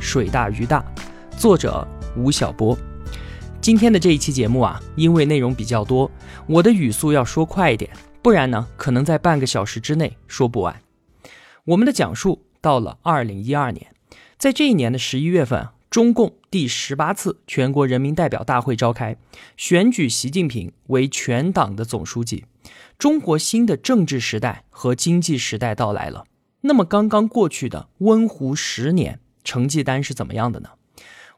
水大鱼大，作者吴晓波。今天的这一期节目啊，因为内容比较多，我的语速要说快一点，不然呢，可能在半个小时之内说不完。我们的讲述到了二零一二年，在这一年的十一月份，中共第十八次全国人民代表大会召开，选举习近平为全党的总书记，中国新的政治时代和经济时代到来了。那么，刚刚过去的温湖十年。成绩单是怎么样的呢？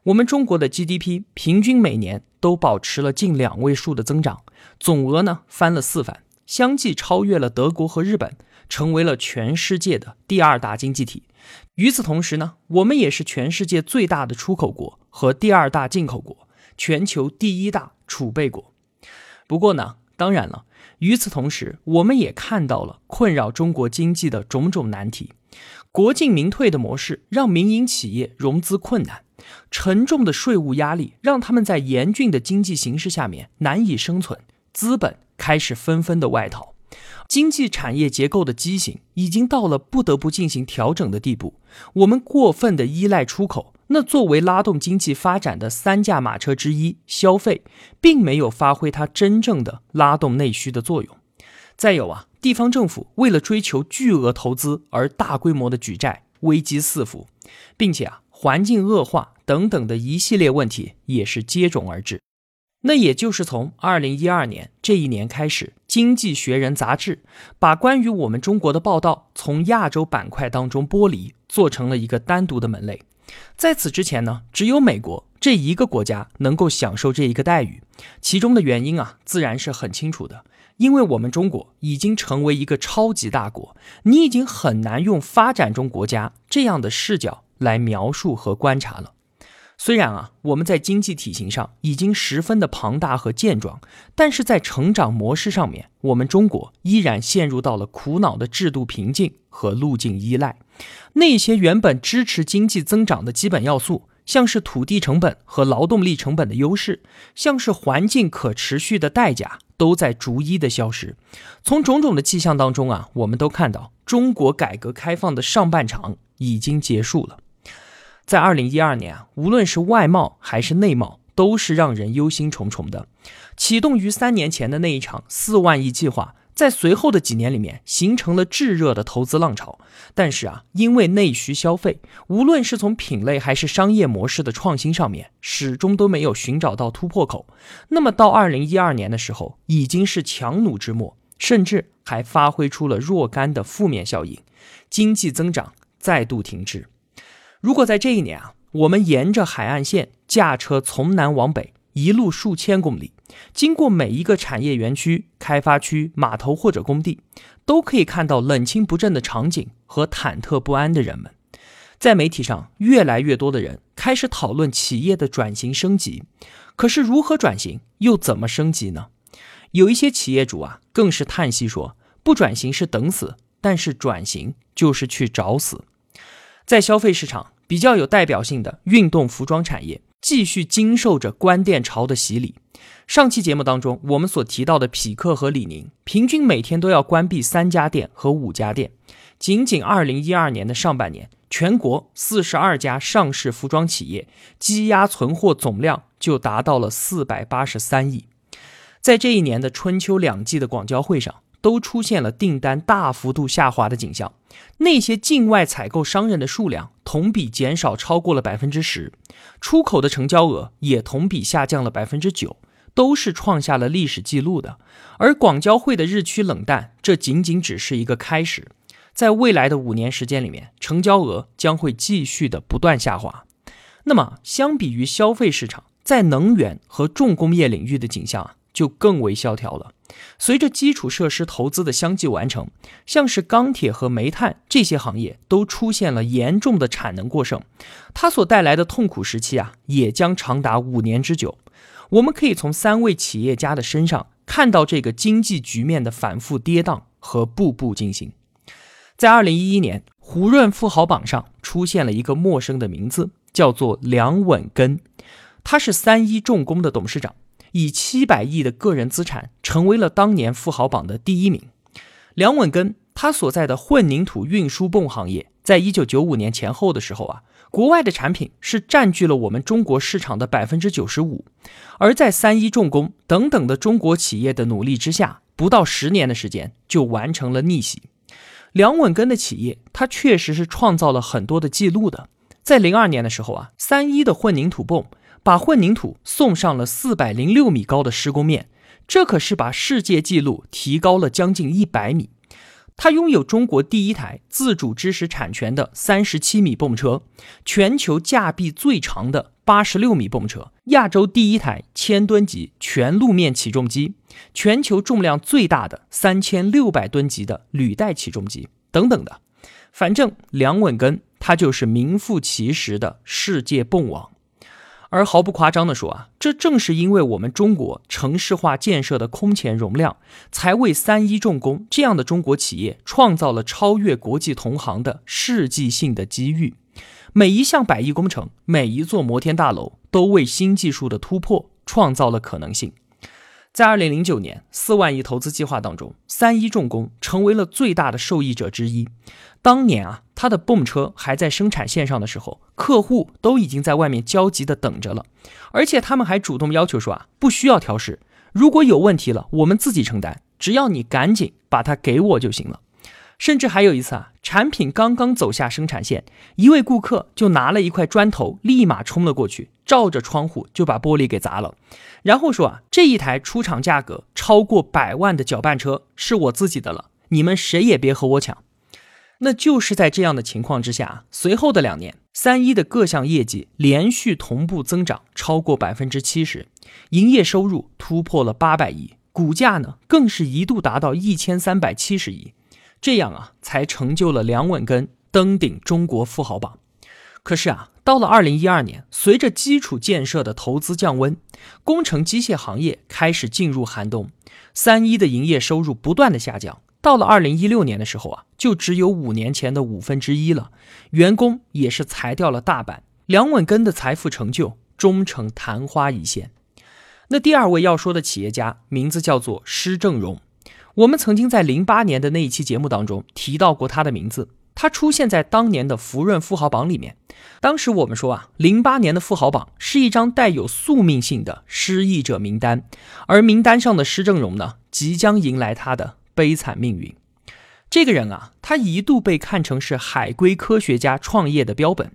我们中国的 GDP 平均每年都保持了近两位数的增长，总额呢翻了四番，相继超越了德国和日本，成为了全世界的第二大经济体。与此同时呢，我们也是全世界最大的出口国和第二大进口国，全球第一大储备国。不过呢，当然了，与此同时，我们也看到了困扰中国经济的种种难题。国进民退的模式让民营企业融资困难，沉重的税务压力让他们在严峻的经济形势下面难以生存，资本开始纷纷的外逃，经济产业结构的畸形已经到了不得不进行调整的地步。我们过分的依赖出口，那作为拉动经济发展的三驾马车之一，消费并没有发挥它真正的拉动内需的作用。再有啊。地方政府为了追求巨额投资而大规模的举债，危机四伏，并且啊，环境恶化等等的一系列问题也是接踵而至。那也就是从二零一二年这一年开始，《经济学人》杂志把关于我们中国的报道从亚洲板块当中剥离，做成了一个单独的门类。在此之前呢，只有美国这一个国家能够享受这一个待遇，其中的原因啊，自然是很清楚的。因为我们中国已经成为一个超级大国，你已经很难用发展中国家这样的视角来描述和观察了。虽然啊，我们在经济体型上已经十分的庞大和健壮，但是在成长模式上面，我们中国依然陷入到了苦恼的制度瓶颈和路径依赖。那些原本支持经济增长的基本要素。像是土地成本和劳动力成本的优势，像是环境可持续的代价，都在逐一的消失。从种种的迹象当中啊，我们都看到中国改革开放的上半场已经结束了。在二零一二年啊，无论是外贸还是内贸，都是让人忧心忡忡的。启动于三年前的那一场四万亿计划。在随后的几年里面，形成了炙热的投资浪潮。但是啊，因为内需消费，无论是从品类还是商业模式的创新上面，始终都没有寻找到突破口。那么到二零一二年的时候，已经是强弩之末，甚至还发挥出了若干的负面效应，经济增长再度停滞。如果在这一年啊，我们沿着海岸线驾车从南往北。一路数千公里，经过每一个产业园区、开发区、码头或者工地，都可以看到冷清不振的场景和忐忑不安的人们。在媒体上，越来越多的人开始讨论企业的转型升级。可是，如何转型，又怎么升级呢？有一些企业主啊，更是叹息说：“不转型是等死，但是转型就是去找死。”在消费市场比较有代表性的运动服装产业。继续经受着关店潮的洗礼。上期节目当中，我们所提到的匹克和李宁，平均每天都要关闭三家店和五家店。仅仅二零一二年的上半年，全国四十二家上市服装企业积压存货总量就达到了四百八十三亿。在这一年的春秋两季的广交会上。都出现了订单大幅度下滑的景象，那些境外采购商人的数量同比减少超过了百分之十，出口的成交额也同比下降了百分之九，都是创下了历史记录的。而广交会的日趋冷淡，这仅仅只是一个开始，在未来的五年时间里面，成交额将会继续的不断下滑。那么，相比于消费市场，在能源和重工业领域的景象，就更为萧条了。随着基础设施投资的相继完成，像是钢铁和煤炭这些行业都出现了严重的产能过剩，它所带来的痛苦时期啊，也将长达五年之久。我们可以从三位企业家的身上看到这个经济局面的反复跌宕和步步惊心。在二零一一年，胡润富豪榜上出现了一个陌生的名字，叫做梁稳根，他是三一重工的董事长。以七百亿的个人资产，成为了当年富豪榜的第一名。梁稳根他所在的混凝土运输泵行业，在一九九五年前后的时候啊，国外的产品是占据了我们中国市场的百分之九十五。而在三一重工等等的中国企业的努力之下，不到十年的时间就完成了逆袭。梁稳根的企业，它确实是创造了很多的记录的。在零二年的时候啊，三一的混凝土泵。把混凝土送上了四百零六米高的施工面，这可是把世界纪录提高了将近一百米。它拥有中国第一台自主知识产权的三十七米泵车，全球架臂最长的八十六米泵车，亚洲第一台千吨级全路面起重机，全球重量最大的三千六百吨级的履带起重机等等的。反正梁稳根他就是名副其实的世界泵王。而毫不夸张地说啊，这正是因为我们中国城市化建设的空前容量，才为三一重工这样的中国企业创造了超越国际同行的世纪性的机遇。每一项百亿工程，每一座摩天大楼，都为新技术的突破创造了可能性。在二零零九年四万亿投资计划当中，三一重工成为了最大的受益者之一。当年啊，他的泵车还在生产线上的时候，客户都已经在外面焦急的等着了，而且他们还主动要求说啊，不需要调试，如果有问题了，我们自己承担，只要你赶紧把它给我就行了。甚至还有一次啊，产品刚刚走下生产线，一位顾客就拿了一块砖头，立马冲了过去，照着窗户就把玻璃给砸了，然后说啊，这一台出厂价格超过百万的搅拌车是我自己的了，你们谁也别和我抢。那就是在这样的情况之下，随后的两年，三一的各项业绩连续同步增长超过百分之七十，营业收入突破了八百亿，股价呢更是一度达到一千三百七十亿，这样啊才成就了梁稳根登顶中国富豪榜。可是啊，到了二零一二年，随着基础建设的投资降温，工程机械行业开始进入寒冬，三一的营业收入不断的下降。到了二零一六年的时候啊，就只有五年前的五分之一了，员工也是裁掉了大半。梁稳根的财富成就终成昙花一现。那第二位要说的企业家名字叫做施正荣，我们曾经在零八年的那一期节目当中提到过他的名字，他出现在当年的福润富豪榜里面。当时我们说啊，零八年的富豪榜是一张带有宿命性的失意者名单，而名单上的施正荣呢，即将迎来他的。悲惨命运，这个人啊，他一度被看成是海归科学家创业的标本。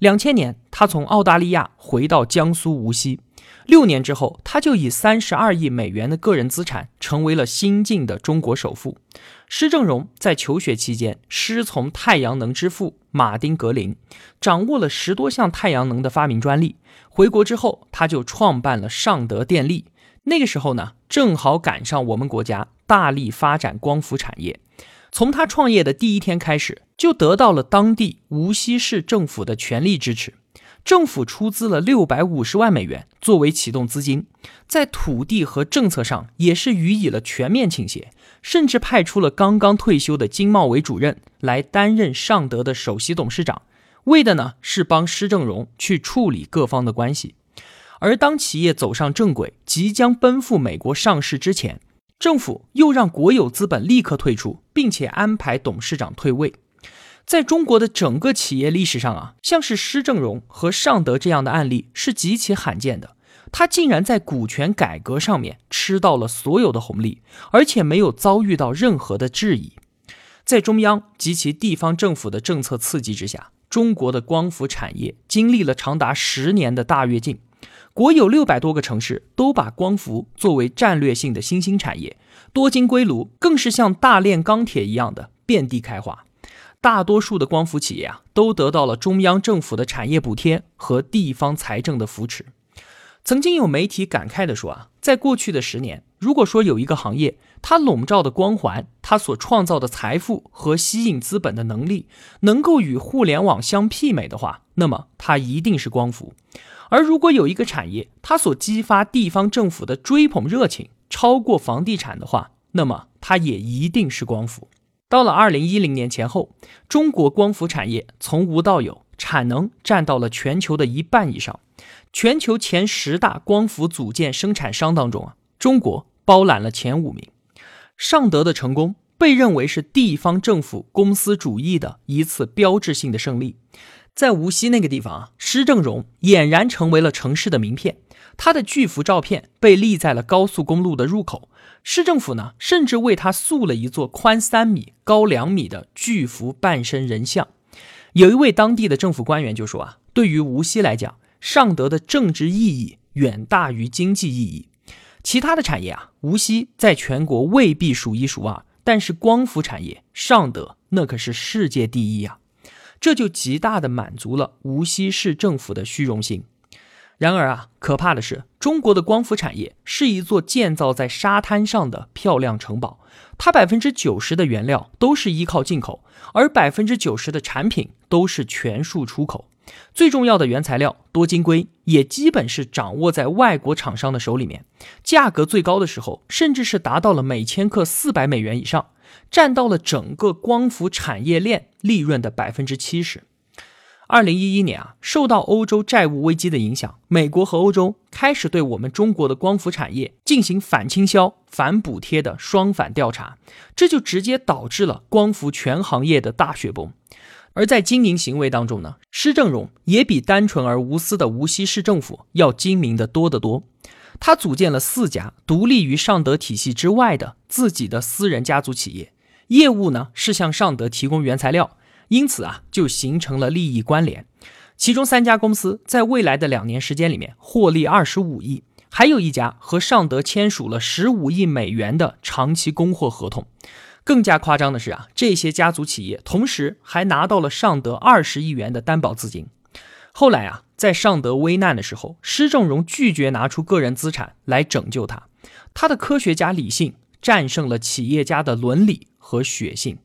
两千年，他从澳大利亚回到江苏无锡，六年之后，他就以三十二亿美元的个人资产，成为了新晋的中国首富。施正荣在求学期间师从太阳能之父马丁格林，掌握了十多项太阳能的发明专利。回国之后，他就创办了尚德电力。那个时候呢，正好赶上我们国家大力发展光伏产业。从他创业的第一天开始，就得到了当地无锡市政府的全力支持。政府出资了六百五十万美元作为启动资金，在土地和政策上也是予以了全面倾斜，甚至派出了刚刚退休的经贸委主任来担任尚德的首席董事长，为的呢是帮施正荣去处理各方的关系。而当企业走上正轨，即将奔赴美国上市之前，政府又让国有资本立刻退出，并且安排董事长退位。在中国的整个企业历史上啊，像是施正荣和尚德这样的案例是极其罕见的。他竟然在股权改革上面吃到了所有的红利，而且没有遭遇到任何的质疑。在中央及其地方政府的政策刺激之下，中国的光伏产业经历了长达十年的大跃进。国有六百多个城市都把光伏作为战略性的新兴产业，多晶硅炉更是像大炼钢铁一样的遍地开花。大多数的光伏企业啊，都得到了中央政府的产业补贴和地方财政的扶持。曾经有媒体感慨地说啊，在过去的十年，如果说有一个行业，它笼罩的光环，它所创造的财富和吸引资本的能力，能够与互联网相媲美的话，那么它一定是光伏。而如果有一个产业，它所激发地方政府的追捧热情超过房地产的话，那么它也一定是光伏。到了二零一零年前后，中国光伏产业从无到有，产能占到了全球的一半以上。全球前十大光伏组件生产商当中啊，中国包揽了前五名。尚德的成功被认为是地方政府公司主义的一次标志性的胜利。在无锡那个地方啊，施正荣俨然成为了城市的名片。他的巨幅照片被立在了高速公路的入口。市政府呢，甚至为他塑了一座宽三米、高两米的巨幅半身人像。有一位当地的政府官员就说啊，对于无锡来讲，尚德的政治意义远大于经济意义。其他的产业啊，无锡在全国未必数一数二，但是光伏产业，尚德那可是世界第一呀！这就极大的满足了无锡市政府的虚荣心。然而啊，可怕的是，中国的光伏产业是一座建造在沙滩上的漂亮城堡，它百分之九十的原料都是依靠进口，而百分之九十的产品都是全数出口。最重要的原材料多晶硅也基本是掌握在外国厂商的手里面，价格最高的时候甚至是达到了每千克四百美元以上，占到了整个光伏产业链利润的百分之七十。二零一一年啊，受到欧洲债务危机的影响，美国和欧洲开始对我们中国的光伏产业进行反倾销、反补贴的双反调查，这就直接导致了光伏全行业的大雪崩。而在经营行为当中呢，施正荣也比单纯而无私的无锡市政府要精明的多得多。他组建了四家独立于尚德体系之外的自己的私人家族企业，业务呢是向尚德提供原材料，因此啊就形成了利益关联。其中三家公司在未来的两年时间里面获利二十五亿，还有一家和尚德签署了十五亿美元的长期供货合同。更加夸张的是啊，这些家族企业同时还拿到了尚德二十亿元的担保资金。后来啊，在尚德危难的时候，施正荣拒绝拿出个人资产来拯救他，他的科学家理性战胜了企业家的伦理和血性。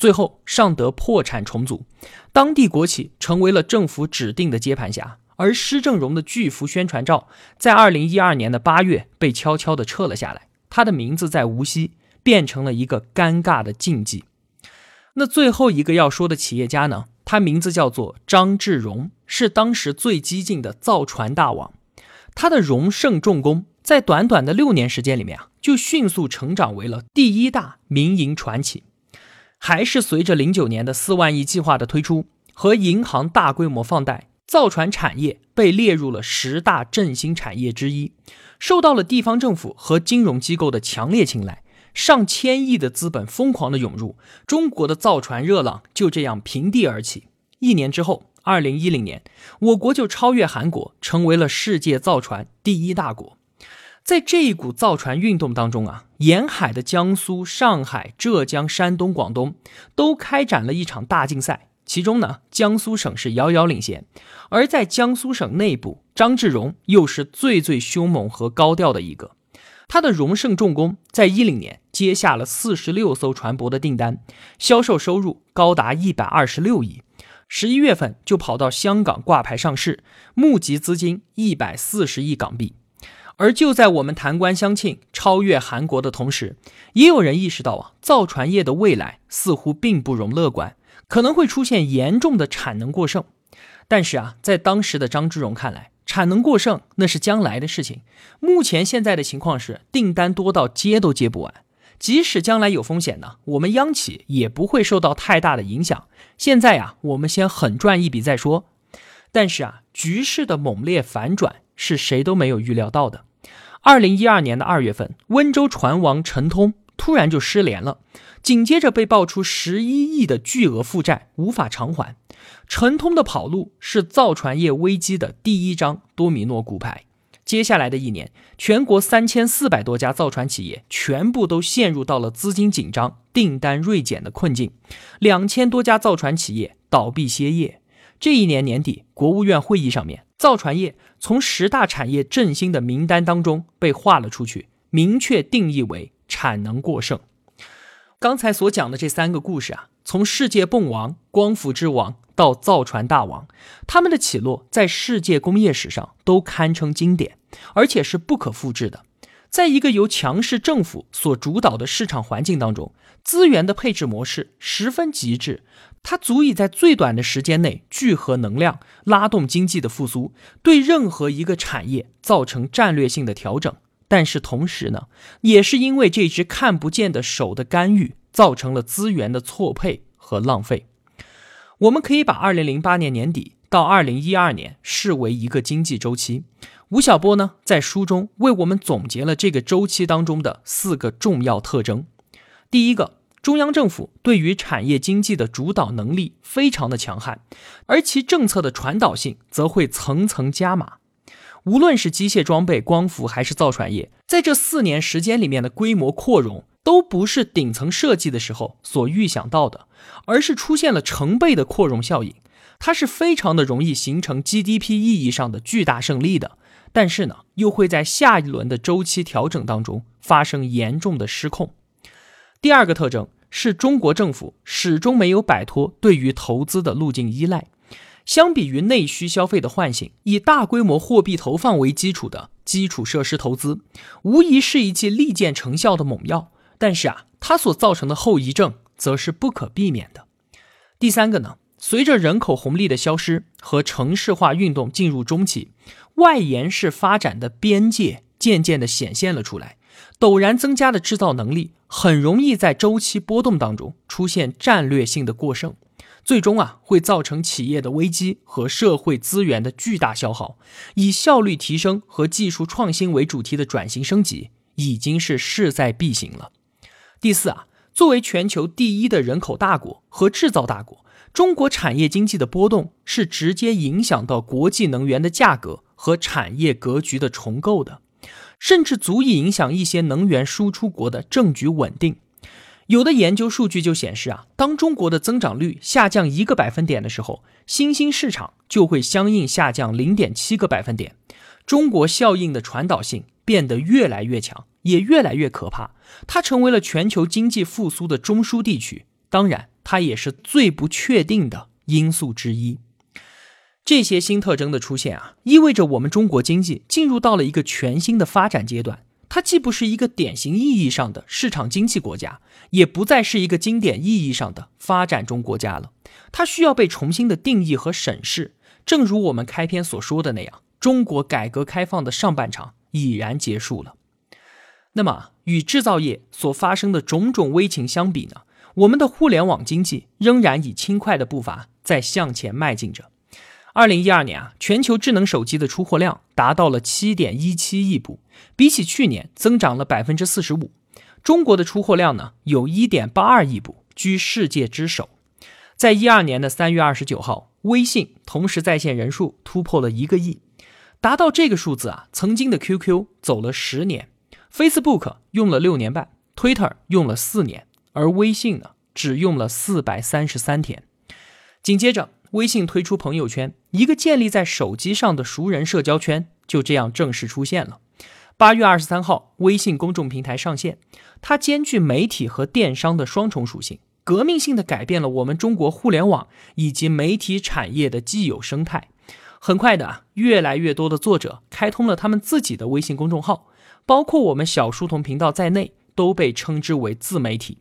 最后，尚德破产重组，当地国企成为了政府指定的接盘侠，而施正荣的巨幅宣传照在二零一二年的八月被悄悄地撤了下来，他的名字在无锡。变成了一个尴尬的禁忌。那最后一个要说的企业家呢？他名字叫做张志荣，是当时最激进的造船大王。他的荣盛重工在短短的六年时间里面啊，就迅速成长为了第一大民营船企。还是随着零九年的四万亿计划的推出和银行大规模放贷，造船产业被列入了十大振兴产业之一，受到了地方政府和金融机构的强烈青睐。上千亿的资本疯狂的涌入，中国的造船热浪就这样平地而起。一年之后，二零一零年，我国就超越韩国，成为了世界造船第一大国。在这一股造船运动当中啊，沿海的江苏、上海、浙江、山东、广东都开展了一场大竞赛。其中呢，江苏省是遥遥领先。而在江苏省内部，张志荣又是最最凶猛和高调的一个。他的荣盛重工在一零年接下了四十六艘船舶的订单，销售收入高达一百二十六亿。十一月份就跑到香港挂牌上市，募集资金一百四十亿港币。而就在我们谈官相庆、超越韩国的同时，也有人意识到啊，造船业的未来似乎并不容乐观，可能会出现严重的产能过剩。但是啊，在当时的张志荣看来，产能过剩那是将来的事情，目前现在的情况是订单多到接都接不完。即使将来有风险呢，我们央企也不会受到太大的影响。现在呀，我们先狠赚一笔再说。但是啊，局势的猛烈反转是谁都没有预料到的。二零一二年的二月份，温州船王陈通突然就失联了，紧接着被爆出十一亿的巨额负债无法偿还。陈通的跑路是造船业危机的第一张多米诺骨牌。接下来的一年，全国三千四百多家造船企业全部都陷入到了资金紧张、订单锐减的困境，两千多家造船企业倒闭歇业。这一年年底，国务院会议上面，造船业从十大产业振兴的名单当中被划了出去，明确定义为产能过剩。刚才所讲的这三个故事啊，从世界泵王、光伏之王到造船大王，他们的起落在世界工业史上都堪称经典，而且是不可复制的。在一个由强势政府所主导的市场环境当中，资源的配置模式十分极致，它足以在最短的时间内聚合能量，拉动经济的复苏，对任何一个产业造成战略性的调整。但是同时呢，也是因为这只看不见的手的干预，造成了资源的错配和浪费。我们可以把二零零八年年底到二零一二年视为一个经济周期。吴晓波呢，在书中为我们总结了这个周期当中的四个重要特征。第一个，中央政府对于产业经济的主导能力非常的强悍，而其政策的传导性则会层层加码。无论是机械装备、光伏还是造船业，在这四年时间里面的规模扩容，都不是顶层设计的时候所预想到的，而是出现了成倍的扩容效应。它是非常的容易形成 GDP 意义上的巨大胜利的，但是呢，又会在下一轮的周期调整当中发生严重的失控。第二个特征是中国政府始终没有摆脱对于投资的路径依赖。相比于内需消费的唤醒，以大规模货币投放为基础的基础设施投资，无疑是一剂立见成效的猛药。但是啊，它所造成的后遗症则是不可避免的。第三个呢，随着人口红利的消失和城市化运动进入中期，外延式发展的边界渐渐地显现了出来。陡然增加的制造能力，很容易在周期波动当中出现战略性的过剩。最终啊，会造成企业的危机和社会资源的巨大消耗。以效率提升和技术创新为主题的转型升级，已经是势在必行了。第四啊，作为全球第一的人口大国和制造大国，中国产业经济的波动是直接影响到国际能源的价格和产业格局的重构的，甚至足以影响一些能源输出国的政局稳定。有的研究数据就显示啊，当中国的增长率下降一个百分点的时候，新兴市场就会相应下降零点七个百分点。中国效应的传导性变得越来越强，也越来越可怕。它成为了全球经济复苏的中枢地区，当然，它也是最不确定的因素之一。这些新特征的出现啊，意味着我们中国经济进入到了一个全新的发展阶段。它既不是一个典型意义上的市场经济国家，也不再是一个经典意义上的发展中国家了。它需要被重新的定义和审视。正如我们开篇所说的那样，中国改革开放的上半场已然结束了。那么，与制造业所发生的种种危情相比呢？我们的互联网经济仍然以轻快的步伐在向前迈进着。二零一二年啊，全球智能手机的出货量达到了七点一七亿部，比起去年增长了百分之四十五。中国的出货量呢，有一点八二亿部，居世界之首。在一二年的三月二十九号，微信同时在线人数突破了一个亿，达到这个数字啊，曾经的 QQ 走了十年，Facebook 用了六年半，Twitter 用了四年，而微信呢，只用了四百三十三天。紧接着。微信推出朋友圈，一个建立在手机上的熟人社交圈就这样正式出现了。八月二十三号，微信公众平台上线，它兼具媒体和电商的双重属性，革命性的改变了我们中国互联网以及媒体产业的既有生态。很快的，越来越多的作者开通了他们自己的微信公众号，包括我们小书童频道在内，都被称之为自媒体。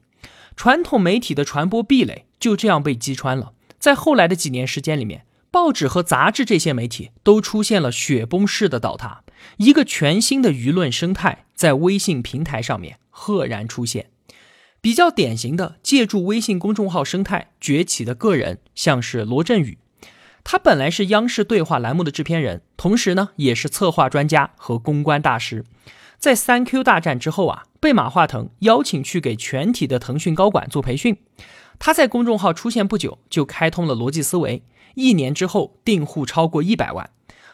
传统媒体的传播壁垒就这样被击穿了。在后来的几年时间里面，报纸和杂志这些媒体都出现了雪崩式的倒塌，一个全新的舆论生态在微信平台上面赫然出现。比较典型的借助微信公众号生态崛起的个人，像是罗振宇，他本来是央视对话栏目的制片人，同时呢也是策划专家和公关大师。在三 Q 大战之后啊，被马化腾邀请去给全体的腾讯高管做培训。他在公众号出现不久，就开通了逻辑思维，一年之后订户超过一百万。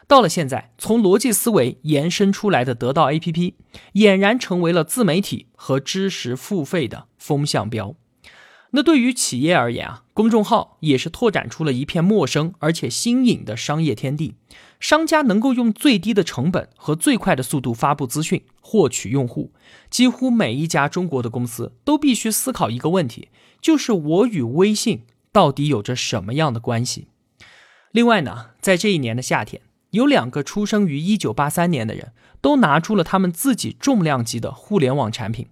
到了现在，从逻辑思维延伸出来的得到 APP，俨然成为了自媒体和知识付费的风向标。那对于企业而言啊，公众号也是拓展出了一片陌生而且新颖的商业天地。商家能够用最低的成本和最快的速度发布资讯，获取用户。几乎每一家中国的公司都必须思考一个问题，就是我与微信到底有着什么样的关系？另外呢，在这一年的夏天，有两个出生于一九八三年的人都拿出了他们自己重量级的互联网产品。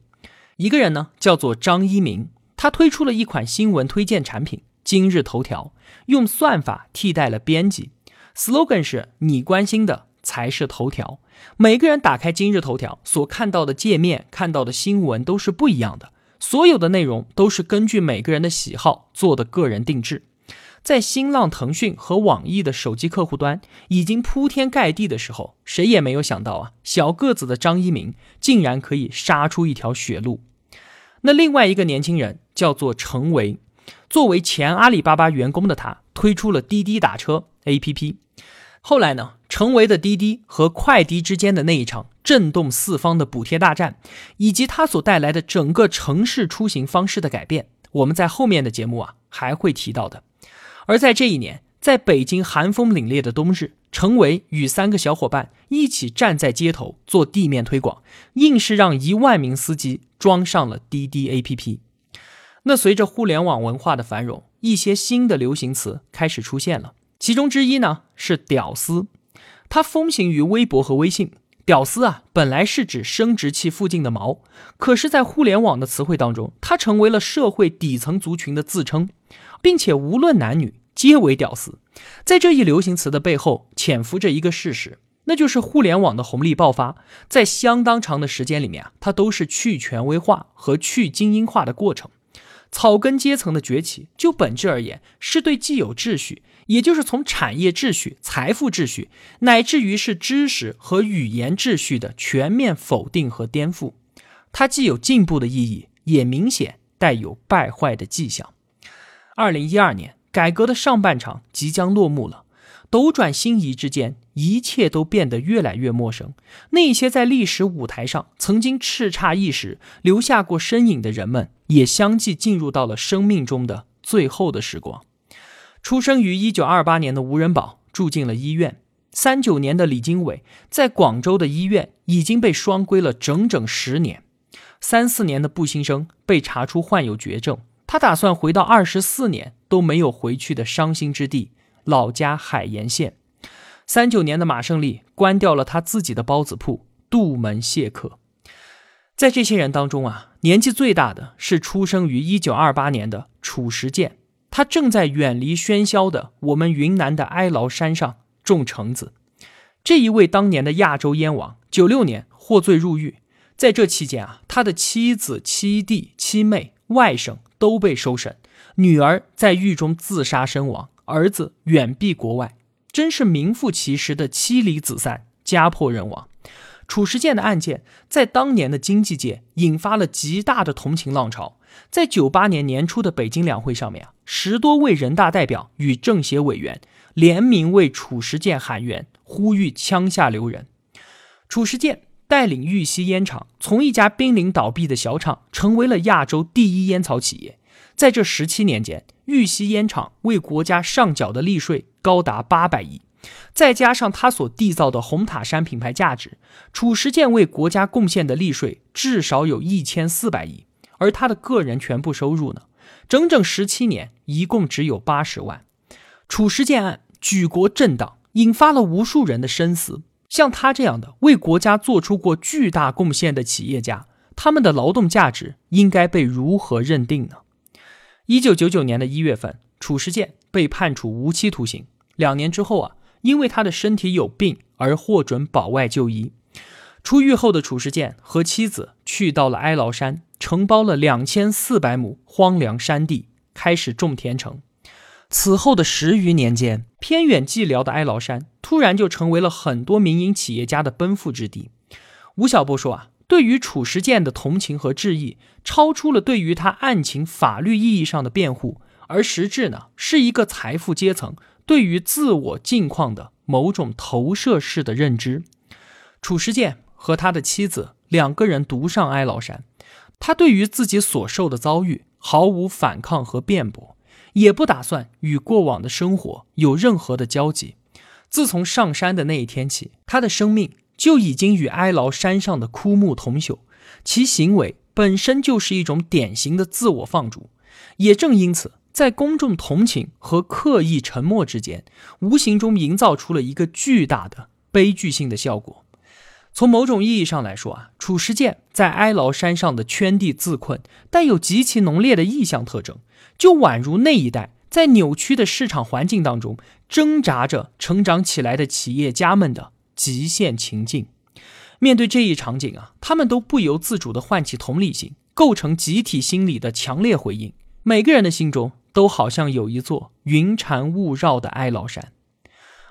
一个人呢叫做张一鸣，他推出了一款新闻推荐产品——今日头条，用算法替代了编辑。slogan 是你关心的才是头条。每个人打开今日头条所看到的界面、看到的新闻都是不一样的，所有的内容都是根据每个人的喜好做的个人定制。在新浪、腾讯和网易的手机客户端已经铺天盖地的时候，谁也没有想到啊，小个子的张一鸣竟然可以杀出一条血路。那另外一个年轻人叫做程维，作为前阿里巴巴员工的他，推出了滴滴打车 APP。后来呢，成为的滴滴和快滴之间的那一场震动四方的补贴大战，以及它所带来的整个城市出行方式的改变，我们在后面的节目啊还会提到的。而在这一年，在北京寒风凛冽的冬日，程维与三个小伙伴一起站在街头做地面推广，硬是让一万名司机装上了滴滴 APP。那随着互联网文化的繁荣，一些新的流行词开始出现了。其中之一呢是“屌丝”，它风行于微博和微信。屌丝啊，本来是指生殖器附近的毛，可是，在互联网的词汇当中，它成为了社会底层族群的自称，并且无论男女皆为屌丝。在这一流行词的背后，潜伏着一个事实，那就是互联网的红利爆发，在相当长的时间里面啊，它都是去权威化和去精英化的过程。草根阶层的崛起，就本质而言，是对既有秩序。也就是从产业秩序、财富秩序，乃至于是知识和语言秩序的全面否定和颠覆，它既有进步的意义，也明显带有败坏的迹象。二零一二年，改革的上半场即将落幕了，斗转星移之间，一切都变得越来越陌生。那些在历史舞台上曾经叱咤一时、留下过身影的人们，也相继进入到了生命中的最后的时光。出生于一九二八年的吴仁宝住进了医院。三九年的李经纬在广州的医院已经被双规了整整十年。三四年的步新生被查出患有绝症，他打算回到二十四年都没有回去的伤心之地——老家海盐县。三九年的马胜利关掉了他自己的包子铺，杜门谢客。在这些人当中啊，年纪最大的是出生于一九二八年的褚时健。他正在远离喧嚣的我们云南的哀牢山上种橙子。这一位当年的亚洲燕王，九六年获罪入狱，在这期间啊，他的妻子、妻弟、妻妹、外甥都被收审，女儿在狱中自杀身亡，儿子远避国外，真是名副其实的妻离子散、家破人亡。褚时健的案件在当年的经济界引发了极大的同情浪潮。在九八年年初的北京两会上面啊，十多位人大代表与政协委员联名为褚时健喊冤，呼吁枪下留人。褚时健带领玉溪烟厂从一家濒临倒闭的小厂，成为了亚洲第一烟草企业。在这十七年间，玉溪烟厂为国家上缴的利税高达八百亿，再加上他所缔造的红塔山品牌价值，褚时健为国家贡献的利税至少有一千四百亿。而他的个人全部收入呢？整整十七年，一共只有八十万。褚时健案举国震荡，引发了无数人的深思。像他这样的为国家做出过巨大贡献的企业家，他们的劳动价值应该被如何认定呢？一九九九年的一月份，褚时健被判处无期徒刑。两年之后啊，因为他的身体有病而获准保外就医。出狱后的褚时健和妻子去到了哀牢山。承包了两千四百亩荒凉山地，开始种甜橙。此后的十余年间，偏远寂寥的哀牢山突然就成为了很多民营企业家的奔赴之地。吴晓波说：“啊，对于褚时健的同情和质疑，超出了对于他案情法律意义上的辩护，而实质呢，是一个财富阶层对于自我境况的某种投射式的认知。”褚时健和他的妻子两个人独上哀牢山。他对于自己所受的遭遇毫无反抗和辩驳，也不打算与过往的生活有任何的交集。自从上山的那一天起，他的生命就已经与哀牢山上的枯木同朽，其行为本身就是一种典型的自我放逐。也正因此，在公众同情和刻意沉默之间，无形中营造出了一个巨大的悲剧性的效果。从某种意义上来说啊，褚时健在哀牢山上的圈地自困，带有极其浓烈的意象特征，就宛如那一代。在扭曲的市场环境当中挣扎着成长起来的企业家们的极限情境，面对这一场景啊，他们都不由自主地唤起同理心，构成集体心理的强烈回应。每个人的心中都好像有一座云缠雾绕的哀牢山。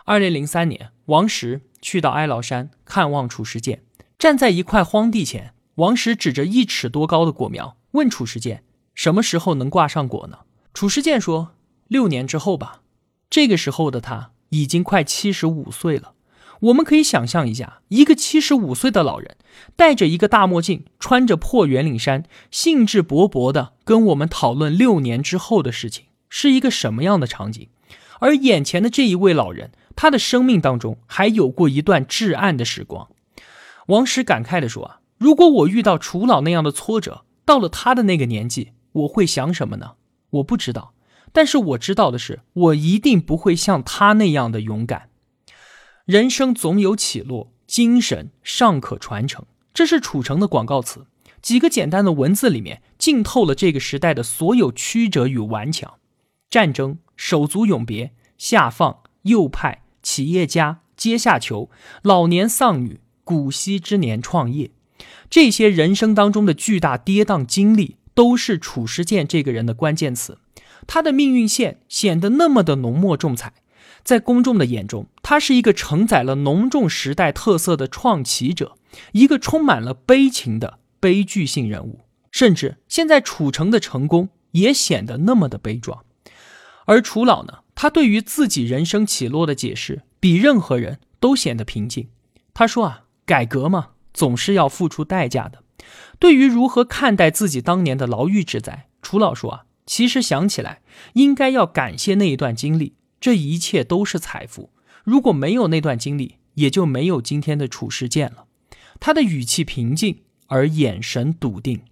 二零零三年，王石去到哀牢山看望褚时健，站在一块荒地前，王石指着一尺多高的果苗，问褚时健：“什么时候能挂上果呢？”褚时健说。六年之后吧，这个时候的他已经快七十五岁了。我们可以想象一下，一个七十五岁的老人，戴着一个大墨镜，穿着破圆领衫，兴致勃勃地跟我们讨论六年之后的事情，是一个什么样的场景？而眼前的这一位老人，他的生命当中还有过一段至暗的时光。王石感慨地说：“啊，如果我遇到楚老那样的挫折，到了他的那个年纪，我会想什么呢？我不知道。”但是我知道的是，我一定不会像他那样的勇敢。人生总有起落，精神尚可传承，这是楚城的广告词。几个简单的文字里面，浸透了这个时代的所有曲折与顽强。战争、手足永别、下放、右派、企业家、阶下囚、老年丧女、古稀之年创业，这些人生当中的巨大跌宕经历，都是褚时健这个人的关键词。他的命运线显得那么的浓墨重彩，在公众的眼中，他是一个承载了浓重时代特色的创奇者，一个充满了悲情的悲剧性人物。甚至现在楚城的成功也显得那么的悲壮。而楚老呢，他对于自己人生起落的解释，比任何人都显得平静。他说啊，改革嘛，总是要付出代价的。对于如何看待自己当年的牢狱之灾，楚老说啊。其实想起来，应该要感谢那一段经历，这一切都是财富。如果没有那段经历，也就没有今天的褚时健了。他的语气平静，而眼神笃定。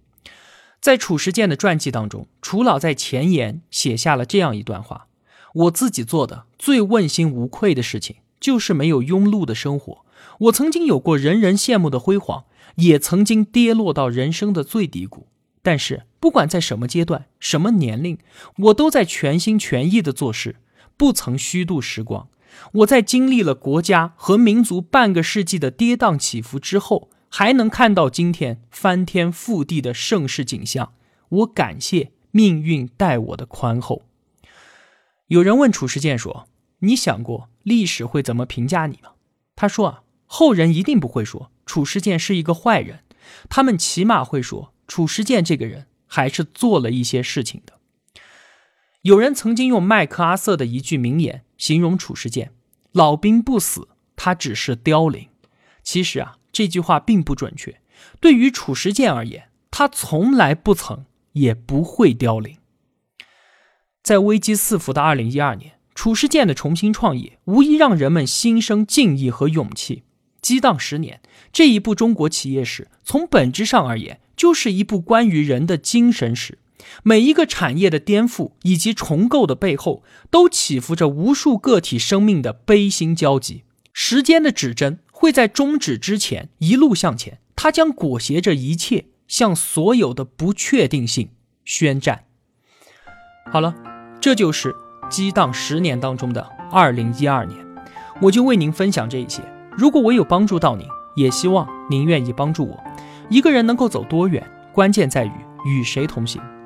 在褚时健的传记当中，楚老在前言写下了这样一段话：我自己做的最问心无愧的事情，就是没有庸碌的生活。我曾经有过人人羡慕的辉煌，也曾经跌落到人生的最低谷。但是，不管在什么阶段、什么年龄，我都在全心全意的做事，不曾虚度时光。我在经历了国家和民族半个世纪的跌宕起伏之后，还能看到今天翻天覆地的盛世景象。我感谢命运待我的宽厚。有人问褚时健说：“你想过历史会怎么评价你吗？”他说：“啊，后人一定不会说褚时健是一个坏人，他们起码会说。”褚时健这个人还是做了一些事情的。有人曾经用麦克阿瑟的一句名言形容褚时健：“老兵不死，他只是凋零。”其实啊，这句话并不准确。对于褚时健而言，他从来不曾也不会凋零。在危机四伏的二零一二年，褚时健的重新创业无疑让人们心生敬意和勇气。激荡十年这一部中国企业史，从本质上而言。就是一部关于人的精神史，每一个产业的颠覆以及重构的背后，都起伏着无数个体生命的悲心交集。时间的指针会在终止之前一路向前，它将裹挟着一切，向所有的不确定性宣战。好了，这就是激荡十年当中的二零一二年，我就为您分享这一些。如果我有帮助到您，也希望您愿意帮助我。一个人能够走多远，关键在于与谁同行。